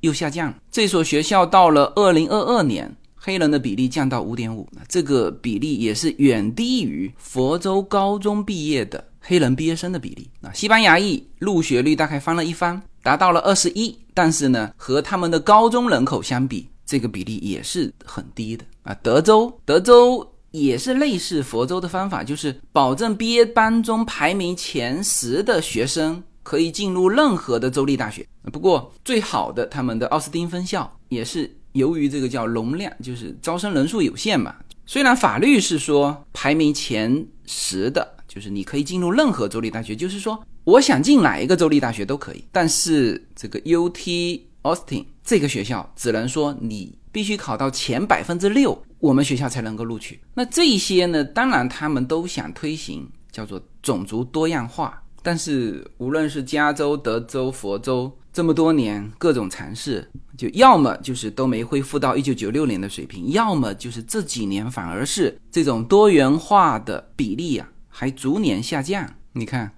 又下降。这所学校到了二零二二年，黑人的比例降到五点五，这个比例也是远低于佛州高中毕业的。黑人毕业生的比例啊，西班牙裔入学率大概翻了一番，达到了二十一，但是呢，和他们的高中人口相比，这个比例也是很低的啊。德州，德州也是类似佛州的方法，就是保证毕业班中排名前十的学生可以进入任何的州立大学。不过最好的他们的奥斯汀分校也是由于这个叫容量，就是招生人数有限嘛。虽然法律是说排名前十的。就是你可以进入任何州立大学，就是说我想进哪一个州立大学都可以。但是这个 UT Austin 这个学校只能说你必须考到前百分之六，我们学校才能够录取。那这些呢，当然他们都想推行叫做种族多样化。但是无论是加州、德州、佛州，这么多年各种尝试，就要么就是都没恢复到一九九六年的水平，要么就是这几年反而是这种多元化的比例啊还逐年下降。你看，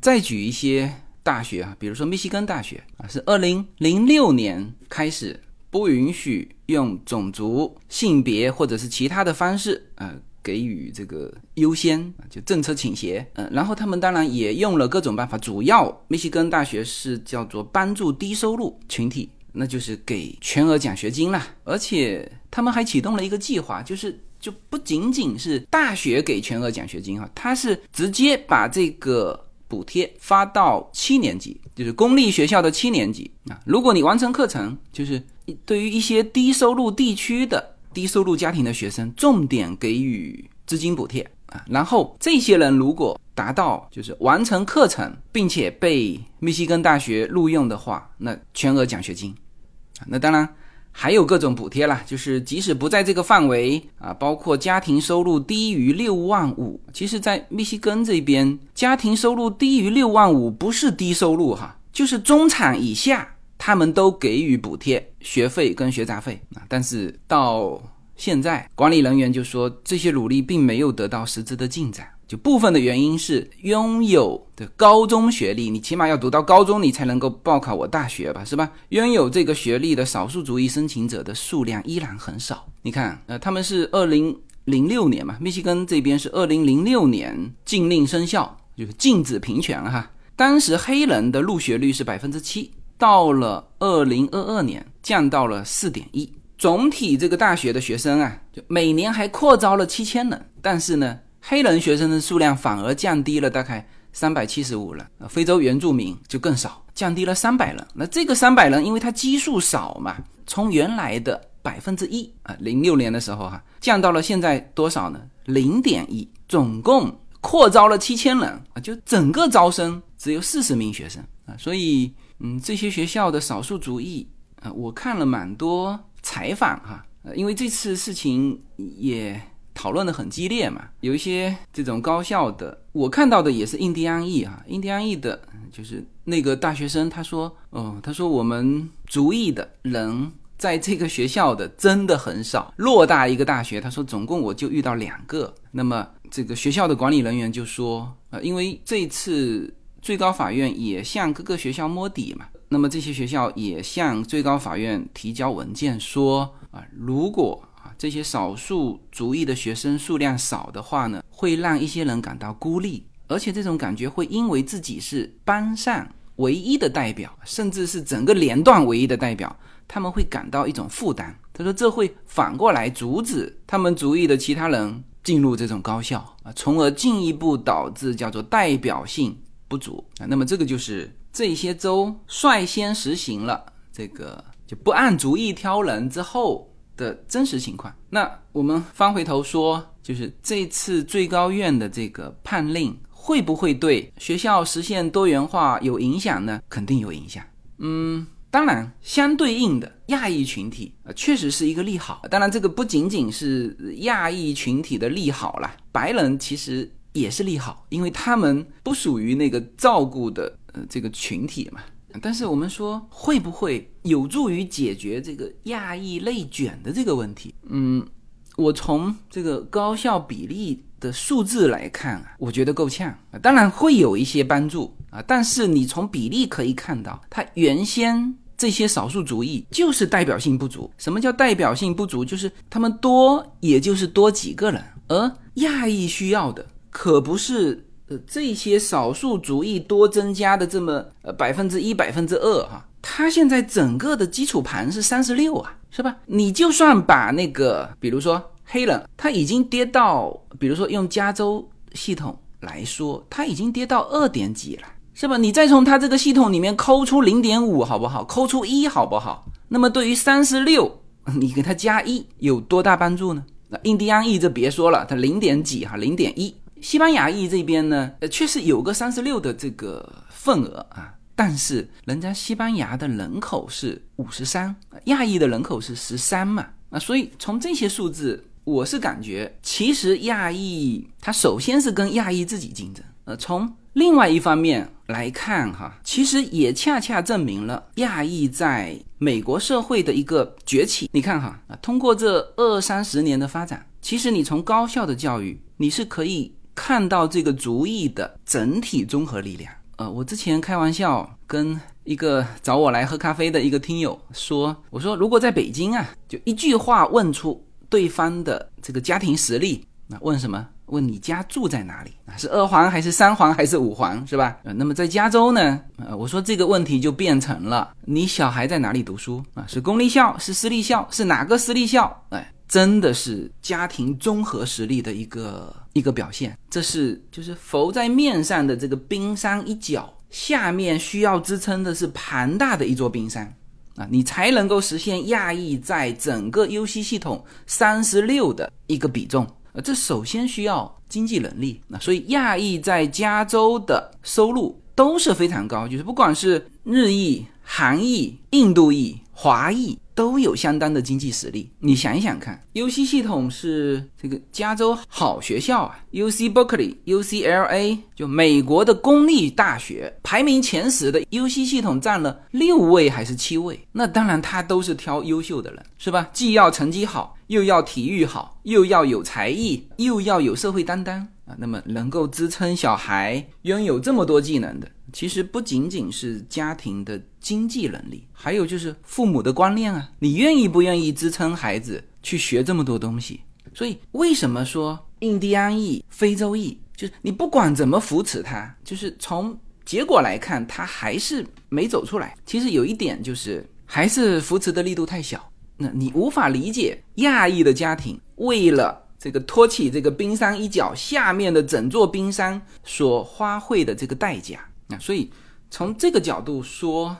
再举一些大学啊，比如说密西根大学啊，是二零零六年开始不允许用种族、性别或者是其他的方式啊。给予这个优先就政策倾斜，嗯，然后他们当然也用了各种办法，主要密西根大学是叫做帮助低收入群体，那就是给全额奖学金了，而且他们还启动了一个计划，就是就不仅仅是大学给全额奖学金哈，他是直接把这个补贴发到七年级，就是公立学校的七年级啊，如果你完成课程，就是对于一些低收入地区的。低收入家庭的学生重点给予资金补贴啊，然后这些人如果达到就是完成课程，并且被密西根大学录用的话，那全额奖学金啊，那当然还有各种补贴啦，就是即使不在这个范围啊，包括家庭收入低于六万五，其实，在密西根这边，家庭收入低于六万五不是低收入哈，就是中产以下。他们都给予补贴，学费跟学杂费啊，但是到现在，管理人员就说这些努力并没有得到实质的进展。就部分的原因是拥有的高中学历，你起码要读到高中，你才能够报考我大学吧，是吧？拥有这个学历的少数族裔申请者的数量依然很少。你看，呃，他们是二零零六年嘛，密西根这边是二零零六年禁令生效，就是禁止平权哈。当时黑人的入学率是百分之七。到了二零二二年，降到了四点一。总体这个大学的学生啊，就每年还扩招了七千人，但是呢，黑人学生的数量反而降低了大概三百七十五人。非洲原住民就更少，降低了三百人。那这个三百人，因为它基数少嘛，从原来的百分之一啊，零六年的时候哈，降到了现在多少呢？零点一。总共扩招了七千人啊，就整个招生只有四十名学生啊，所以。嗯，这些学校的少数族裔啊，我看了蛮多采访哈，呃，因为这次事情也讨论的很激烈嘛，有一些这种高校的，我看到的也是印第安裔啊，印第安裔的，就是那个大学生他说，哦，他说我们族裔的人在这个学校的真的很少，偌大一个大学，他说总共我就遇到两个，那么这个学校的管理人员就说，呃，因为这次。最高法院也向各个学校摸底嘛，那么这些学校也向最高法院提交文件说啊，如果这些少数族裔的学生数量少的话呢，会让一些人感到孤立，而且这种感觉会因为自己是班上唯一的代表，甚至是整个连段唯一的代表，他们会感到一种负担。他说这会反过来阻止他们族裔的其他人进入这种高校啊，从而进一步导致叫做代表性。不足啊，那么这个就是这些州率先实行了这个就不按族裔挑人之后的真实情况。那我们翻回头说，就是这次最高院的这个判令会不会对学校实现多元化有影响呢？肯定有影响。嗯，当然，相对应的亚裔群体啊，确实是一个利好。当然，这个不仅仅是亚裔群体的利好啦，白人其实。也是利好，因为他们不属于那个照顾的呃这个群体嘛。但是我们说会不会有助于解决这个亚裔内卷的这个问题？嗯，我从这个高校比例的数字来看啊，我觉得够呛。当然会有一些帮助啊，但是你从比例可以看到，它原先这些少数族裔就是代表性不足。什么叫代表性不足？就是他们多，也就是多几个人，而亚裔需要的。可不是呃这些少数族裔多增加的这么呃百分之一百分之二哈，它现在整个的基础盘是三十六啊，是吧？你就算把那个比如说黑人，他已经跌到，比如说用加州系统来说，他已经跌到二点几了，是吧？你再从他这个系统里面抠出零点五好不好？抠出一好不好？那么对于三十六，你给他加一有多大帮助呢？那印第安裔这别说了，它零点几哈，零点一。西班牙裔这边呢，呃，确实有个三十六的这个份额啊，但是人家西班牙的人口是五十三，亚裔的人口是十三嘛，啊，所以从这些数字，我是感觉，其实亚裔它首先是跟亚裔自己竞争。呃，从另外一方面来看，哈，其实也恰恰证明了亚裔在美国社会的一个崛起。你看，哈，啊，通过这二三十年的发展，其实你从高校的教育，你是可以看到这个族裔的整体综合力量。呃，我之前开玩笑跟一个找我来喝咖啡的一个听友说，我说如果在北京啊，就一句话问出对方的这个家庭实力，那问什么？问你家住在哪里啊？是二环还是三环还是五环，是吧？呃，那么在加州呢？呃，我说这个问题就变成了你小孩在哪里读书啊？是公立校，是私立校，是哪个私立校？哎，真的是家庭综合实力的一个一个表现。这是就是浮在面上的这个冰山一角，下面需要支撑的是庞大的一座冰山啊，你才能够实现亚裔在整个 U C 系统三十六的一个比重。这首先需要经济能力，那所以亚裔在加州的收入都是非常高，就是不管是日裔、韩裔、印度裔、华裔。都有相当的经济实力，你想一想看，U C 系统是这个加州好学校啊，U C Berkeley、U C L A 就美国的公立大学排名前十的 U C 系统占了六位还是七位？那当然，他都是挑优秀的人，是吧？既要成绩好，又要体育好，又要有才艺，又要有社会担当啊，那么能够支撑小孩拥有这么多技能的。其实不仅仅是家庭的经济能力，还有就是父母的观念啊，你愿意不愿意支撑孩子去学这么多东西？所以为什么说印第安裔、非洲裔，就是你不管怎么扶持他，就是从结果来看，他还是没走出来。其实有一点就是，还是扶持的力度太小。那你无法理解亚裔的家庭为了这个托起这个冰山一角下面的整座冰山所花费的这个代价。那所以从这个角度说，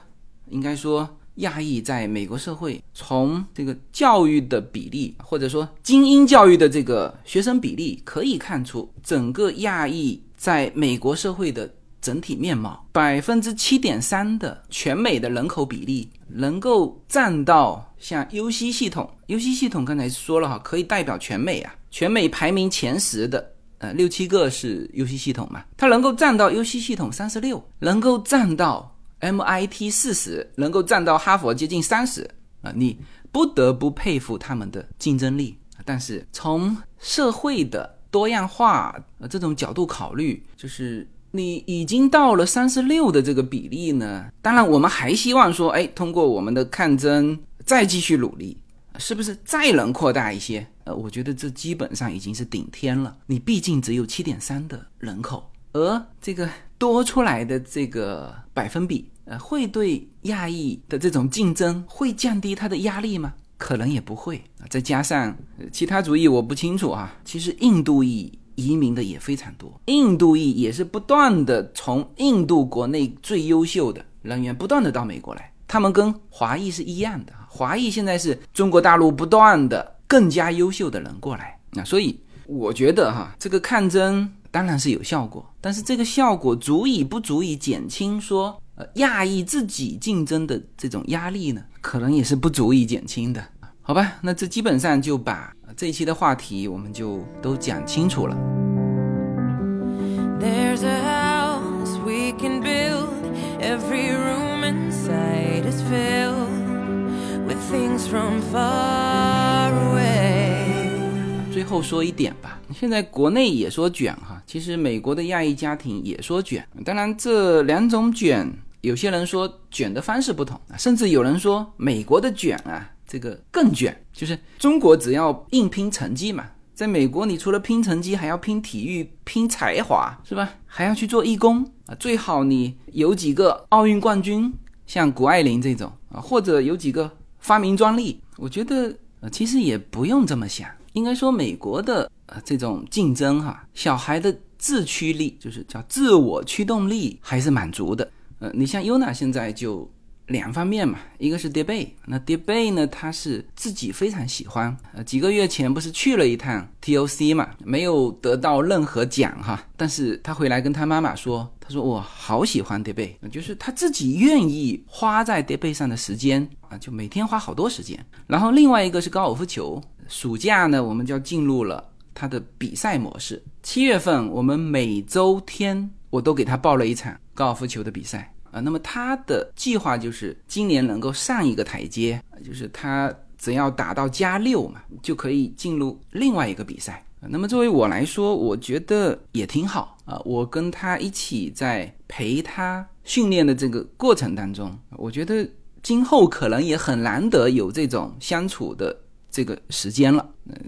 应该说亚裔在美国社会，从这个教育的比例，或者说精英教育的这个学生比例，可以看出整个亚裔在美国社会的整体面貌。百分之七点三的全美的人口比例，能够占到像 U C 系统，U C 系统刚才说了哈，可以代表全美啊，全美排名前十的。呃，六七个是 U C 系统嘛？它能够占到 U C 系统三十六，能够占到 M I T 四十，能够占到哈佛接近三十啊！你不得不佩服他们的竞争力。但是从社会的多样化呃这种角度考虑，就是你已经到了三十六的这个比例呢。当然，我们还希望说，哎，通过我们的抗争再继续努力。是不是再能扩大一些？呃，我觉得这基本上已经是顶天了。你毕竟只有七点三的人口，而这个多出来的这个百分比，呃，会对亚裔的这种竞争会降低他的压力吗？可能也不会啊。再加上其他族裔，我不清楚啊。其实印度裔移民的也非常多，印度裔也是不断的从印度国内最优秀的人员不断的到美国来。他们跟华裔是一样的，华裔现在是中国大陆不断的更加优秀的人过来，那所以我觉得哈，这个抗争当然是有效果，但是这个效果足以不足以减轻说呃亚裔自己竞争的这种压力呢？可能也是不足以减轻的，好吧？那这基本上就把这一期的话题我们就都讲清楚了。There's a house we can build every room. inside is filled with things from far away。最后说一点吧，现在国内也说卷哈，其实美国的亚裔家庭也说卷。当然，这两种卷，有些人说卷的方式不同，甚至有人说美国的卷啊，这个更卷，就是中国只要硬拼成绩嘛。在美国，你除了拼成绩，还要拼体育、拼才华，是吧？还要去做义工啊！最好你有几个奥运冠军，像谷爱凌这种啊，或者有几个发明专利。我觉得呃，其实也不用这么想。应该说，美国的呃这种竞争哈，小孩的自驱力，就是叫自我驱动力，还是满足的。呃，你像 Yuna 现在就。两方面嘛，一个是 Debate，那 Debate 呢，他是自己非常喜欢。呃，几个月前不是去了一趟 TOC 嘛，没有得到任何奖哈，但是他回来跟他妈妈说，他说我好喜欢 Debate，就是他自己愿意花在 Debate 上的时间啊，就每天花好多时间。然后另外一个是高尔夫球，暑假呢，我们就要进入了他的比赛模式。七月份，我们每周天我都给他报了一场高尔夫球的比赛啊。那么他的计划就是今年能够上一个台阶，就是他只要打到加六嘛，就可以进入另外一个比赛。那么作为我来说，我觉得也挺好啊。我跟他一起在陪他训练的这个过程当中，我觉得今后可能也很难得有这种相处的这个时间了。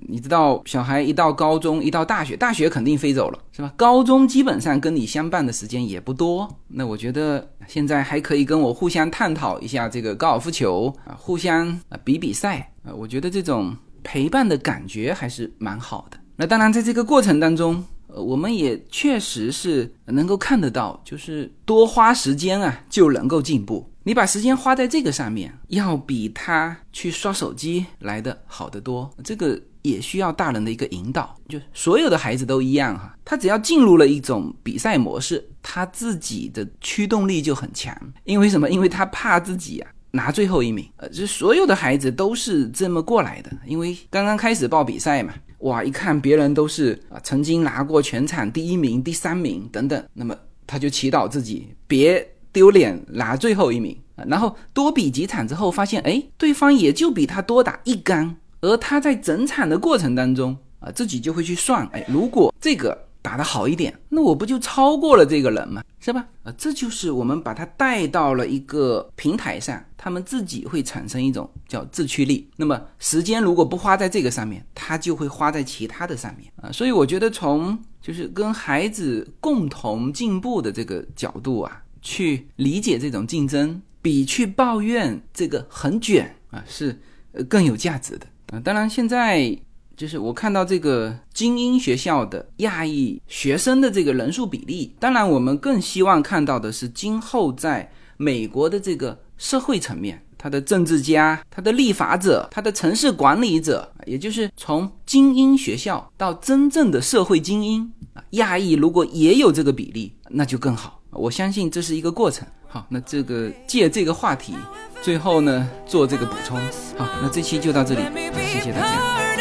你知道，小孩一到高中，一到大学，大学肯定飞走了，是吧？高中基本上跟你相伴的时间也不多。那我觉得现在还可以跟我互相探讨一下这个高尔夫球啊，互相啊比比赛啊。我觉得这种陪伴的感觉还是蛮好的。那当然，在这个过程当中，呃，我们也确实是能够看得到，就是多花时间啊，就能够进步。你把时间花在这个上面，要比他去刷手机来的好得多。这个也需要大人的一个引导。就所有的孩子都一样哈，他只要进入了一种比赛模式，他自己的驱动力就很强。因为什么？因为他怕自己啊。拿最后一名，呃，这所有的孩子都是这么过来的，因为刚刚开始报比赛嘛，哇，一看别人都是啊，曾经拿过全场第一名、第三名等等，那么他就祈祷自己别丢脸拿最后一名啊，然后多比几场之后发现，哎，对方也就比他多打一杆，而他在整场的过程当中啊，自己就会去算，哎，如果这个。打得好一点，那我不就超过了这个人吗？是吧？啊，这就是我们把他带到了一个平台上，他们自己会产生一种叫自驱力。那么时间如果不花在这个上面，他就会花在其他的上面啊。所以我觉得从就是跟孩子共同进步的这个角度啊，去理解这种竞争，比去抱怨这个很卷啊是呃更有价值的啊。当然现在。就是我看到这个精英学校的亚裔学生的这个人数比例，当然我们更希望看到的是今后在美国的这个社会层面，他的政治家、他的立法者、他的城市管理者，也就是从精英学校到真正的社会精英啊，亚裔如果也有这个比例，那就更好。我相信这是一个过程。好，那这个借这个话题，最后呢做这个补充。好，那这期就到这里，谢谢大家。